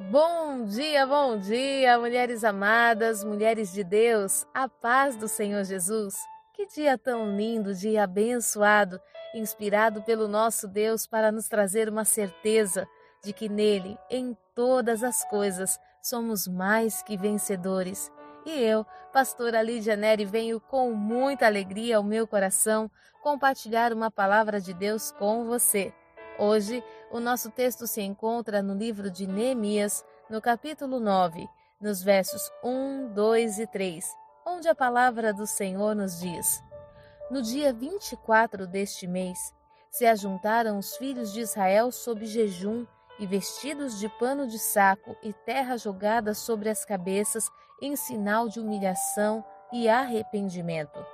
Bom dia, bom dia, mulheres amadas, mulheres de Deus, a paz do Senhor Jesus. Que dia tão lindo, dia abençoado, inspirado pelo nosso Deus para nos trazer uma certeza de que nele, em todas as coisas, somos mais que vencedores. E eu, pastora Lídia Neri, venho com muita alegria ao meu coração compartilhar uma palavra de Deus com você. Hoje, o nosso texto se encontra no livro de Neemias, no capítulo 9, nos versos 1, 2 e 3, onde a palavra do Senhor nos diz: No dia 24 deste mês, se ajuntaram os filhos de Israel sob jejum e vestidos de pano de saco e terra jogada sobre as cabeças em sinal de humilhação e arrependimento.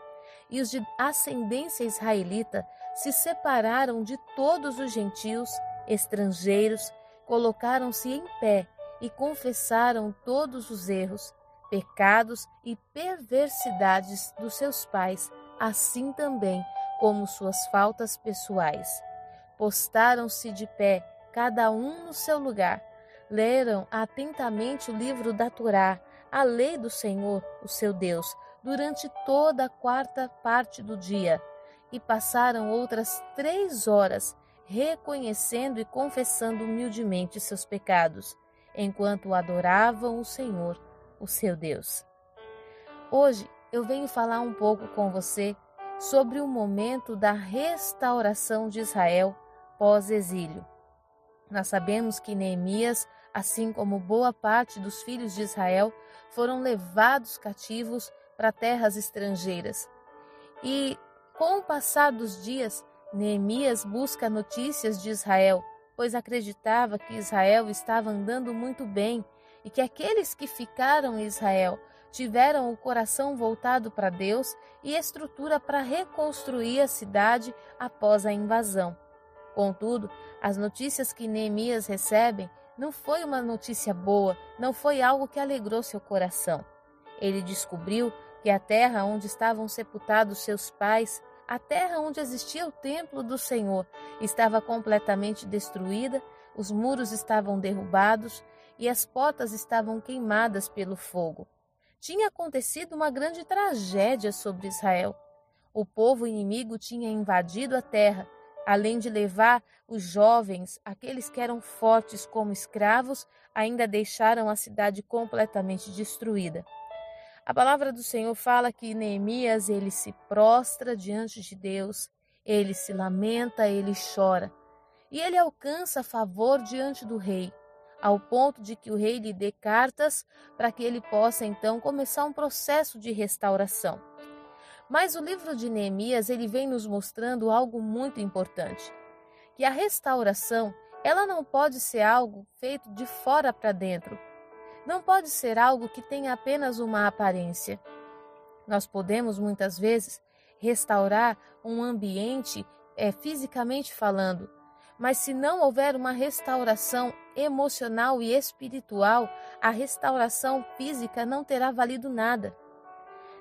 E os de ascendência israelita se separaram de todos os gentios, estrangeiros, colocaram-se em pé e confessaram todos os erros, pecados e perversidades dos seus pais, assim também como suas faltas pessoais. Postaram-se de pé, cada um no seu lugar. Leram atentamente o livro da Torá, a lei do Senhor, o seu Deus, durante toda a quarta parte do dia e passaram outras três horas reconhecendo e confessando humildemente seus pecados, enquanto adoravam o Senhor, o seu Deus. Hoje eu venho falar um pouco com você sobre o momento da restauração de Israel pós-exílio. Nós sabemos que Neemias, assim como boa parte dos filhos de Israel, foram levados cativos para terras estrangeiras. E com o passar dos dias, Neemias busca notícias de Israel, pois acreditava que Israel estava andando muito bem e que aqueles que ficaram em Israel tiveram o coração voltado para Deus e estrutura para reconstruir a cidade após a invasão. Contudo, as notícias que Neemias recebe não foi uma notícia boa, não foi algo que alegrou seu coração. Ele descobriu que a terra onde estavam sepultados seus pais, a terra onde existia o templo do Senhor, estava completamente destruída, os muros estavam derrubados e as portas estavam queimadas pelo fogo. Tinha acontecido uma grande tragédia sobre Israel. O povo inimigo tinha invadido a terra, além de levar os jovens, aqueles que eram fortes como escravos, ainda deixaram a cidade completamente destruída. A palavra do Senhor fala que Neemias ele se prostra diante de Deus, ele se lamenta, ele chora. E ele alcança favor diante do rei, ao ponto de que o rei lhe dê cartas para que ele possa então começar um processo de restauração. Mas o livro de Neemias ele vem nos mostrando algo muito importante, que a restauração ela não pode ser algo feito de fora para dentro, não pode ser algo que tenha apenas uma aparência. Nós podemos muitas vezes restaurar um ambiente é, fisicamente falando, mas se não houver uma restauração emocional e espiritual, a restauração física não terá valido nada.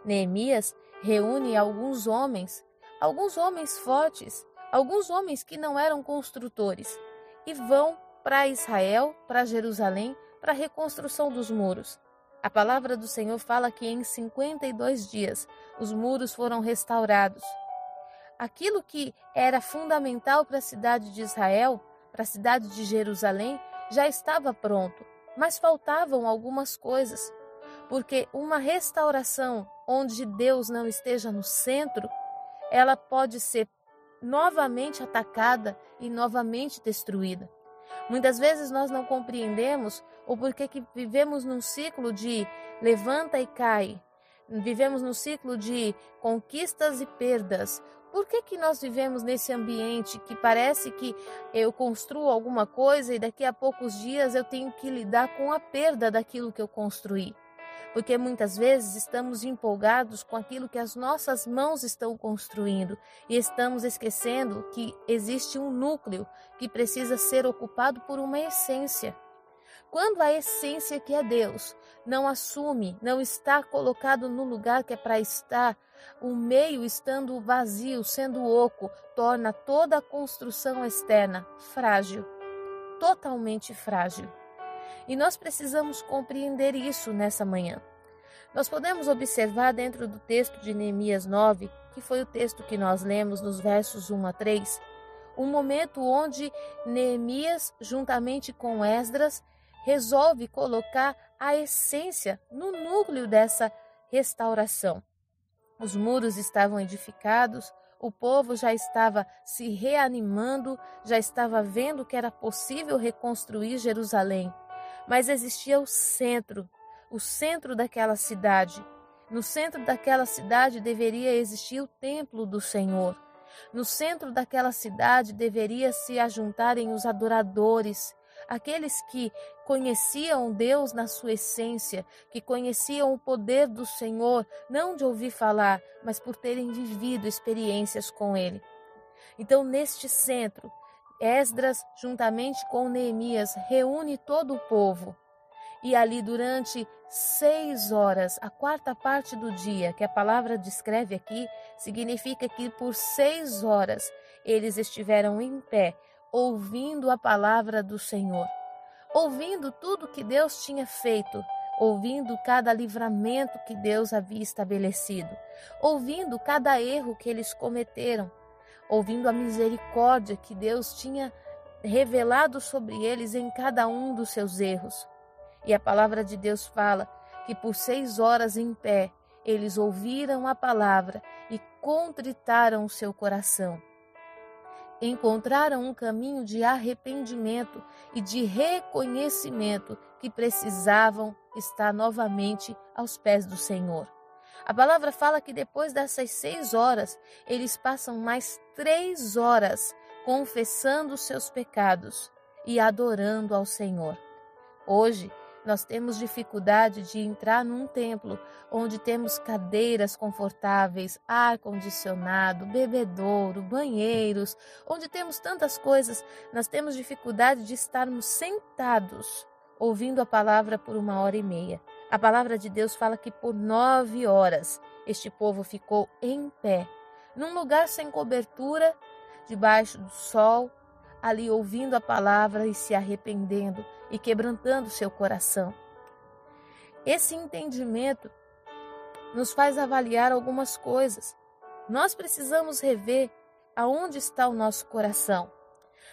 Neemias reúne alguns homens, alguns homens fortes, alguns homens que não eram construtores, e vão para Israel, para Jerusalém, para a reconstrução dos muros. A palavra do Senhor fala que em 52 dias os muros foram restaurados. Aquilo que era fundamental para a cidade de Israel, para a cidade de Jerusalém, já estava pronto, mas faltavam algumas coisas. Porque uma restauração onde Deus não esteja no centro, ela pode ser novamente atacada e novamente destruída. Muitas vezes nós não compreendemos o porquê que vivemos num ciclo de levanta e cai, vivemos num ciclo de conquistas e perdas. Por que, que nós vivemos nesse ambiente que parece que eu construo alguma coisa e daqui a poucos dias eu tenho que lidar com a perda daquilo que eu construí? porque muitas vezes estamos empolgados com aquilo que as nossas mãos estão construindo e estamos esquecendo que existe um núcleo que precisa ser ocupado por uma essência. Quando a essência que é Deus não assume, não está colocado no lugar que é para estar, o meio estando vazio, sendo oco, torna toda a construção externa frágil, totalmente frágil. E nós precisamos compreender isso nessa manhã. Nós podemos observar dentro do texto de Neemias 9, que foi o texto que nós lemos nos versos 1 a 3, um momento onde Neemias, juntamente com Esdras, resolve colocar a essência no núcleo dessa restauração. Os muros estavam edificados, o povo já estava se reanimando, já estava vendo que era possível reconstruir Jerusalém. Mas existia o centro, o centro daquela cidade. No centro daquela cidade deveria existir o templo do Senhor. No centro daquela cidade deveria se ajuntarem os adoradores, aqueles que conheciam Deus na sua essência, que conheciam o poder do Senhor, não de ouvir falar, mas por terem vivido experiências com Ele. Então, neste centro, Esdras, juntamente com Neemias, reúne todo o povo. E ali, durante seis horas, a quarta parte do dia, que a palavra descreve aqui, significa que por seis horas eles estiveram em pé, ouvindo a palavra do Senhor, ouvindo tudo que Deus tinha feito, ouvindo cada livramento que Deus havia estabelecido, ouvindo cada erro que eles cometeram, ouvindo a misericórdia que Deus tinha revelado sobre eles em cada um dos seus erros. E a palavra de Deus fala que por seis horas em pé eles ouviram a palavra e contritaram o seu coração encontraram um caminho de arrependimento e de reconhecimento que precisavam estar novamente aos pés do Senhor. A palavra fala que depois dessas seis horas, eles passam mais três horas confessando seus pecados e adorando ao Senhor. Hoje, nós temos dificuldade de entrar num templo onde temos cadeiras confortáveis, ar condicionado, bebedouro, banheiros, onde temos tantas coisas. Nós temos dificuldade de estarmos sentados ouvindo a palavra por uma hora e meia. A palavra de Deus fala que por nove horas este povo ficou em pé, num lugar sem cobertura, debaixo do sol, ali ouvindo a palavra e se arrependendo e quebrantando seu coração. Esse entendimento nos faz avaliar algumas coisas. Nós precisamos rever aonde está o nosso coração.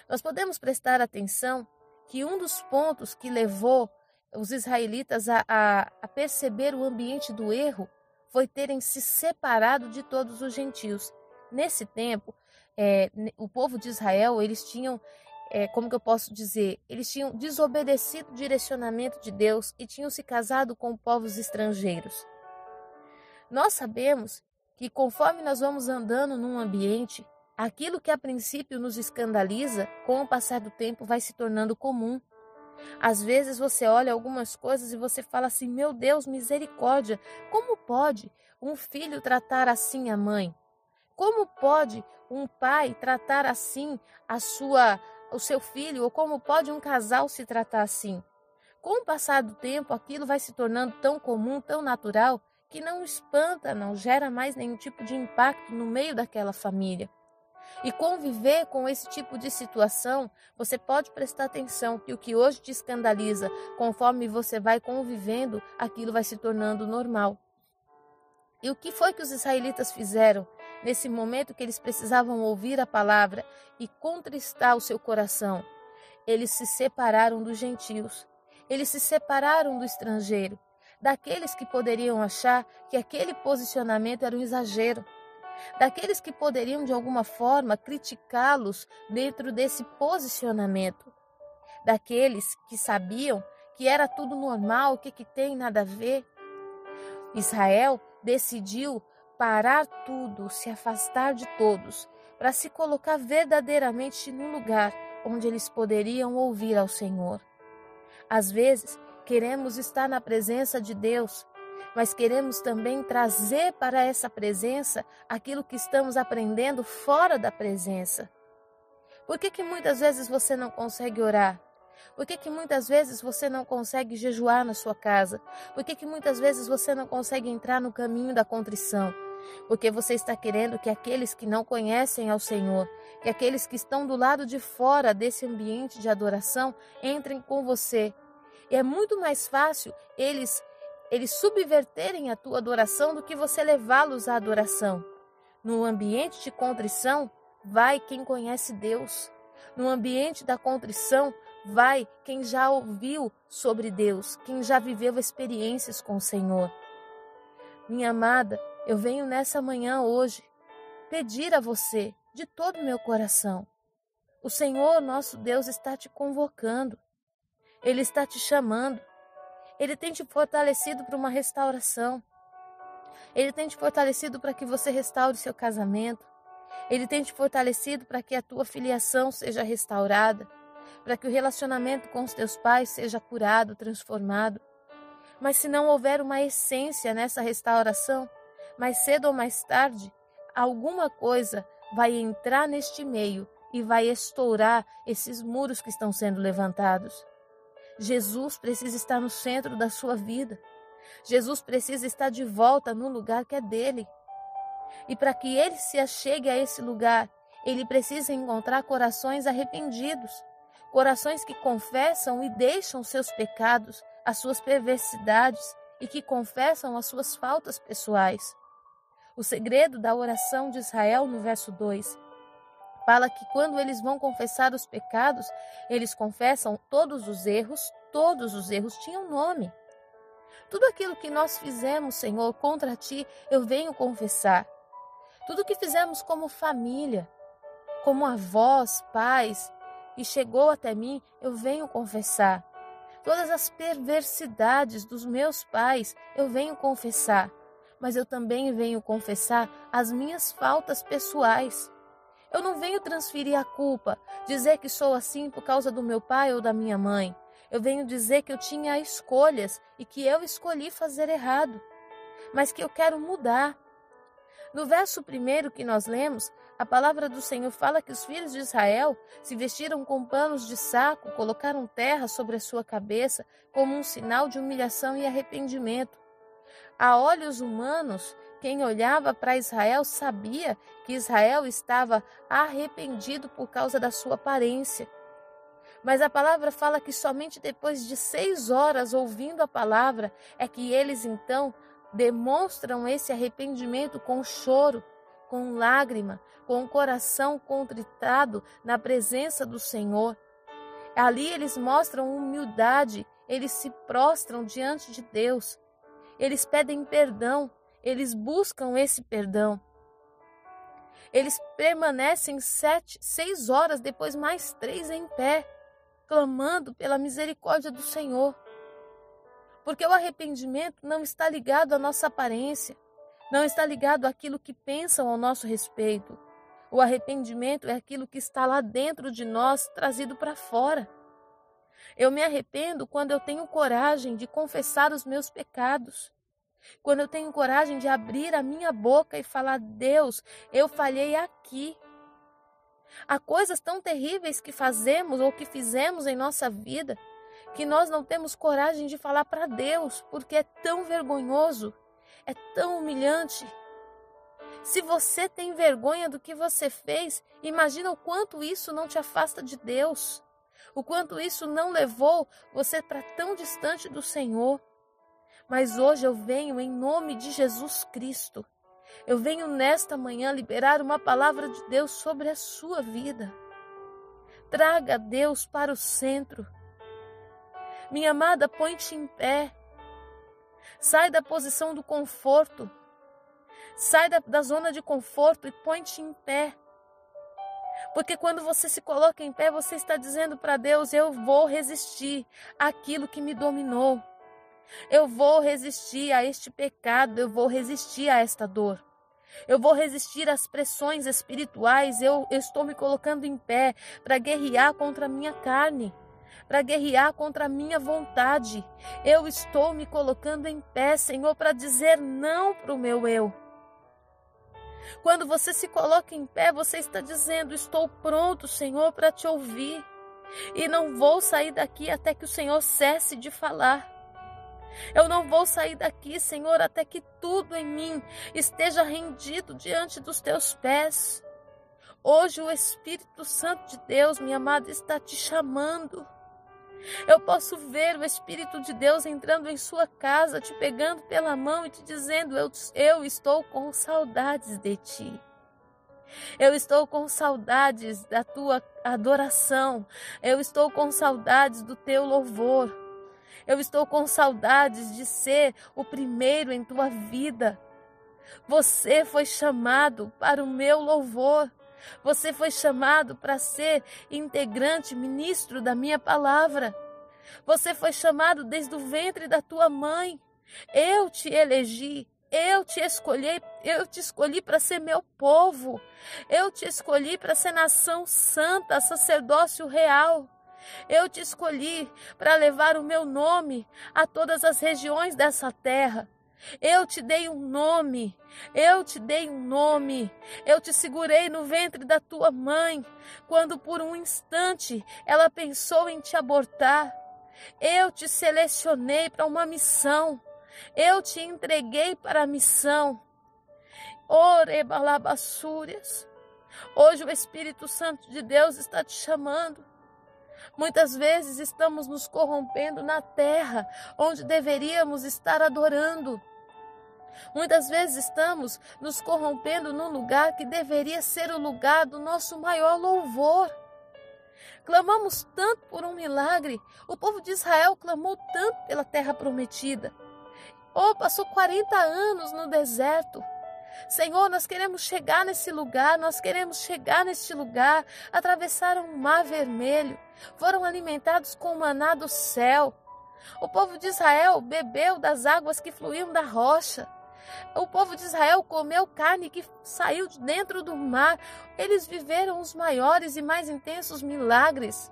Nós podemos prestar atenção que um dos pontos que levou os israelitas a, a, a perceber o ambiente do erro foi terem se separado de todos os gentios. Nesse tempo, é, o povo de Israel, eles tinham, é, como que eu posso dizer, eles tinham desobedecido o direcionamento de Deus e tinham se casado com povos estrangeiros. Nós sabemos que conforme nós vamos andando num ambiente, aquilo que a princípio nos escandaliza, com o passar do tempo vai se tornando comum. Às vezes você olha algumas coisas e você fala assim: meu Deus, misericórdia, como pode um filho tratar assim a mãe? Como pode um pai tratar assim a sua o seu filho ou como pode um casal se tratar assim? Com o passar do tempo, aquilo vai se tornando tão comum, tão natural, que não espanta, não gera mais nenhum tipo de impacto no meio daquela família. E conviver com esse tipo de situação, você pode prestar atenção que o que hoje te escandaliza, conforme você vai convivendo, aquilo vai se tornando normal. E o que foi que os israelitas fizeram? nesse momento que eles precisavam ouvir a palavra e contristar o seu coração. Eles se separaram dos gentios, eles se separaram do estrangeiro, daqueles que poderiam achar que aquele posicionamento era um exagero, daqueles que poderiam de alguma forma criticá-los dentro desse posicionamento, daqueles que sabiam que era tudo normal, o que, que tem nada a ver. Israel decidiu parar tudo, se afastar de todos, para se colocar verdadeiramente no lugar onde eles poderiam ouvir ao Senhor. Às vezes, queremos estar na presença de Deus, mas queremos também trazer para essa presença aquilo que estamos aprendendo fora da presença. Por que, que muitas vezes você não consegue orar? Por que, que muitas vezes você não consegue jejuar na sua casa? Por que, que muitas vezes você não consegue entrar no caminho da contrição? porque você está querendo que aqueles que não conhecem ao Senhor, que aqueles que estão do lado de fora desse ambiente de adoração, entrem com você. E é muito mais fácil eles eles subverterem a tua adoração do que você levá-los à adoração. No ambiente de contrição, vai quem conhece Deus. No ambiente da contrição, vai quem já ouviu sobre Deus, quem já viveu experiências com o Senhor. Minha amada, eu venho nessa manhã hoje pedir a você de todo o meu coração. O Senhor, nosso Deus, está te convocando. Ele está te chamando. Ele tem te fortalecido para uma restauração. Ele tem te fortalecido para que você restaure seu casamento. Ele tem te fortalecido para que a tua filiação seja restaurada, para que o relacionamento com os teus pais seja curado, transformado. Mas se não houver uma essência nessa restauração, mais cedo ou mais tarde, alguma coisa vai entrar neste meio e vai estourar esses muros que estão sendo levantados. Jesus precisa estar no centro da sua vida. Jesus precisa estar de volta no lugar que é dele. E para que ele se achegue a esse lugar, ele precisa encontrar corações arrependidos, corações que confessam e deixam seus pecados, as suas perversidades e que confessam as suas faltas pessoais. O segredo da oração de Israel, no verso 2, fala que quando eles vão confessar os pecados, eles confessam todos os erros, todos os erros tinham nome. Tudo aquilo que nós fizemos, Senhor, contra ti, eu venho confessar. Tudo que fizemos como família, como avós, pais, e chegou até mim, eu venho confessar. Todas as perversidades dos meus pais, eu venho confessar. Mas eu também venho confessar as minhas faltas pessoais. Eu não venho transferir a culpa, dizer que sou assim por causa do meu pai ou da minha mãe. Eu venho dizer que eu tinha escolhas e que eu escolhi fazer errado, mas que eu quero mudar. No verso primeiro que nós lemos, a palavra do Senhor fala que os filhos de Israel se vestiram com panos de saco, colocaram terra sobre a sua cabeça como um sinal de humilhação e arrependimento. A olhos humanos, quem olhava para Israel sabia que Israel estava arrependido por causa da sua aparência. Mas a palavra fala que somente depois de seis horas ouvindo a palavra é que eles então demonstram esse arrependimento com choro, com lágrima, com o coração contritado na presença do Senhor. Ali eles mostram humildade, eles se prostram diante de Deus, eles pedem perdão, eles buscam esse perdão. Eles permanecem sete, seis horas, depois mais três em pé clamando pela misericórdia do Senhor. Porque o arrependimento não está ligado à nossa aparência, não está ligado àquilo que pensam ao nosso respeito. O arrependimento é aquilo que está lá dentro de nós, trazido para fora. Eu me arrependo quando eu tenho coragem de confessar os meus pecados. Quando eu tenho coragem de abrir a minha boca e falar: Deus, eu falhei aqui. Há coisas tão terríveis que fazemos ou que fizemos em nossa vida que nós não temos coragem de falar para Deus, porque é tão vergonhoso, é tão humilhante. Se você tem vergonha do que você fez, imagina o quanto isso não te afasta de Deus, o quanto isso não levou você para tão distante do Senhor. Mas hoje eu venho em nome de Jesus Cristo eu venho nesta manhã liberar uma palavra de Deus sobre a sua vida. Traga Deus para o centro. Minha amada, põe-te em pé. Sai da posição do conforto. Sai da, da zona de conforto e põe-te em pé. Porque quando você se coloca em pé, você está dizendo para Deus: Eu vou resistir àquilo que me dominou. Eu vou resistir a este pecado, eu vou resistir a esta dor. Eu vou resistir às pressões espirituais, eu, eu estou me colocando em pé para guerrear contra a minha carne, para guerrear contra a minha vontade. Eu estou me colocando em pé, Senhor, para dizer não para o meu eu. Quando você se coloca em pé, você está dizendo: Estou pronto, Senhor, para te ouvir. E não vou sair daqui até que o Senhor cesse de falar. Eu não vou sair daqui, Senhor, até que tudo em mim esteja rendido diante dos teus pés. Hoje o Espírito Santo de Deus, minha amada, está te chamando. Eu posso ver o Espírito de Deus entrando em sua casa, te pegando pela mão e te dizendo: Eu, eu estou com saudades de ti. Eu estou com saudades da tua adoração. Eu estou com saudades do teu louvor. Eu estou com saudades de ser o primeiro em tua vida. Você foi chamado para o meu louvor. Você foi chamado para ser integrante, ministro da minha palavra. Você foi chamado desde o ventre da tua mãe. Eu te elegi, eu te escolhi, eu te escolhi para ser meu povo. Eu te escolhi para ser nação santa, sacerdócio real. Eu te escolhi para levar o meu nome a todas as regiões dessa terra. Eu te dei um nome, eu te dei um nome, eu te segurei no ventre da tua mãe, quando por um instante ela pensou em te abortar. Eu te selecionei para uma missão, eu te entreguei para a missão. Orebalabassúrias. Hoje o Espírito Santo de Deus está te chamando. Muitas vezes estamos nos corrompendo na terra, onde deveríamos estar adorando. Muitas vezes estamos nos corrompendo num lugar que deveria ser o lugar do nosso maior louvor. Clamamos tanto por um milagre, o povo de Israel clamou tanto pela terra prometida. Oh, passou 40 anos no deserto. Senhor, nós queremos chegar nesse lugar, nós queremos chegar neste lugar. Atravessaram o mar vermelho, foram alimentados com o maná do céu. O povo de Israel bebeu das águas que fluíam da rocha. O povo de Israel comeu carne que saiu de dentro do mar. Eles viveram os maiores e mais intensos milagres.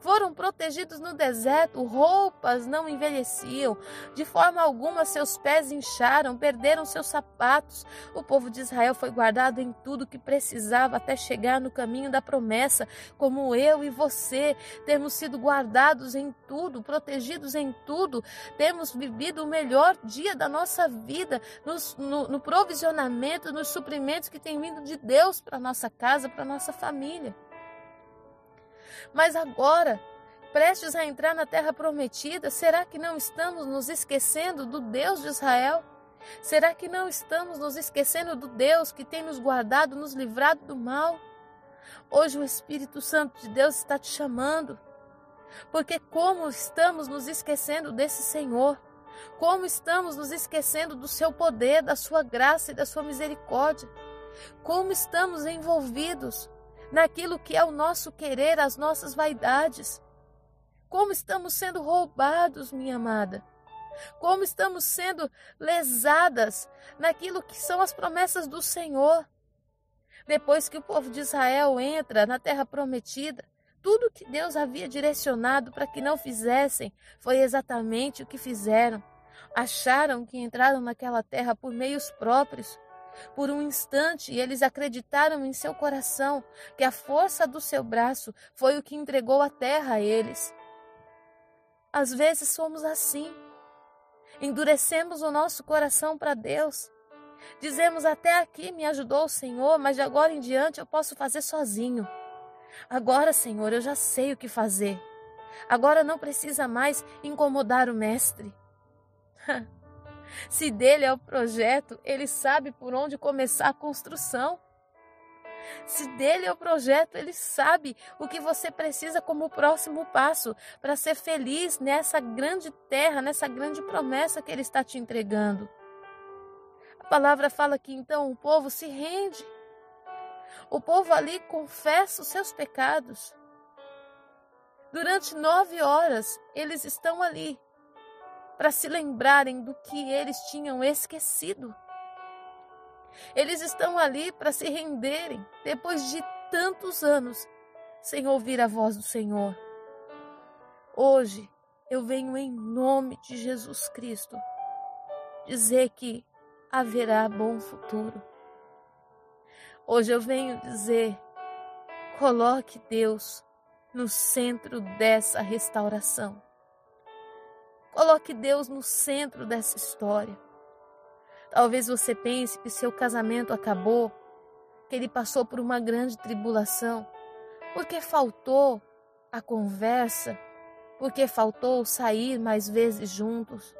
Foram protegidos no deserto, roupas não envelheciam, de forma alguma seus pés incharam, perderam seus sapatos. O povo de Israel foi guardado em tudo que precisava até chegar no caminho da promessa, como eu e você temos sido guardados em tudo, protegidos em tudo, temos vivido o melhor dia da nossa vida nos, no, no provisionamento, nos suprimentos que tem vindo de Deus para nossa casa, para nossa família. Mas agora, prestes a entrar na terra prometida, será que não estamos nos esquecendo do Deus de Israel? Será que não estamos nos esquecendo do Deus que tem nos guardado, nos livrado do mal? Hoje o Espírito Santo de Deus está te chamando. Porque como estamos nos esquecendo desse Senhor? Como estamos nos esquecendo do seu poder, da sua graça e da sua misericórdia? Como estamos envolvidos naquilo que é o nosso querer, as nossas vaidades. Como estamos sendo roubados, minha amada. Como estamos sendo lesadas naquilo que são as promessas do Senhor. Depois que o povo de Israel entra na terra prometida, tudo que Deus havia direcionado para que não fizessem foi exatamente o que fizeram. Acharam que entraram naquela terra por meios próprios, por um instante, eles acreditaram em seu coração que a força do seu braço foi o que entregou a terra a eles. Às vezes somos assim. Endurecemos o nosso coração para Deus. Dizemos até aqui me ajudou o Senhor, mas de agora em diante eu posso fazer sozinho. Agora, Senhor, eu já sei o que fazer. Agora não precisa mais incomodar o Mestre. Se dele é o projeto, ele sabe por onde começar a construção. Se dele é o projeto, ele sabe o que você precisa como próximo passo para ser feliz nessa grande terra, nessa grande promessa que ele está te entregando. A palavra fala que então o povo se rende. O povo ali confessa os seus pecados. Durante nove horas, eles estão ali para se lembrarem do que eles tinham esquecido. Eles estão ali para se renderem depois de tantos anos sem ouvir a voz do Senhor. Hoje eu venho em nome de Jesus Cristo dizer que haverá bom futuro. Hoje eu venho dizer: coloque Deus no centro dessa restauração. Coloque Deus no centro dessa história. Talvez você pense que seu casamento acabou, que ele passou por uma grande tribulação, porque faltou a conversa, porque faltou sair mais vezes juntos,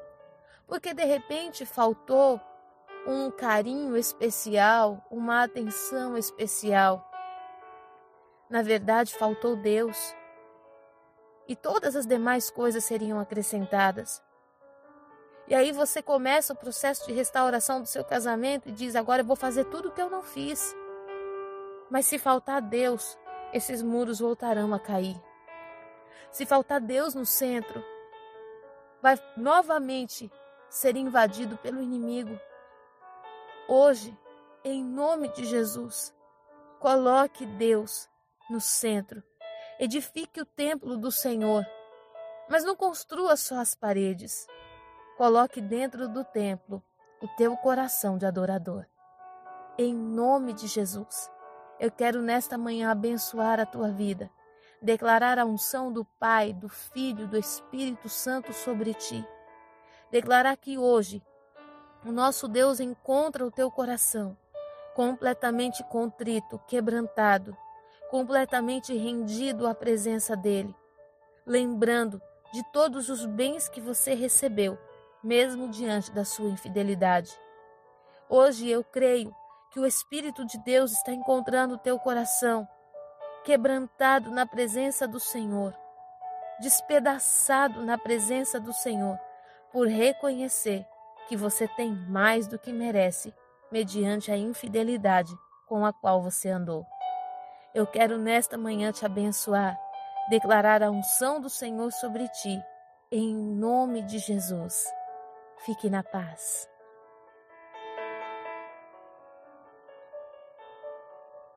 porque de repente faltou um carinho especial, uma atenção especial. Na verdade, faltou Deus. E todas as demais coisas seriam acrescentadas. E aí você começa o processo de restauração do seu casamento e diz: agora eu vou fazer tudo o que eu não fiz. Mas se faltar Deus, esses muros voltarão a cair. Se faltar Deus no centro, vai novamente ser invadido pelo inimigo. Hoje, em nome de Jesus, coloque Deus no centro. Edifique o templo do Senhor, mas não construa só as paredes. Coloque dentro do templo o teu coração de adorador. Em nome de Jesus. Eu quero nesta manhã abençoar a tua vida, declarar a unção do Pai, do Filho, do Espírito Santo sobre ti. Declarar que hoje o nosso Deus encontra o teu coração completamente contrito, quebrantado, completamente rendido à presença dele, lembrando de todos os bens que você recebeu, mesmo diante da sua infidelidade. Hoje eu creio que o Espírito de Deus está encontrando o teu coração, quebrantado na presença do Senhor, despedaçado na presença do Senhor, por reconhecer que você tem mais do que merece, mediante a infidelidade com a qual você andou. Eu quero nesta manhã te abençoar, declarar a unção do Senhor sobre ti, em nome de Jesus. Fique na paz.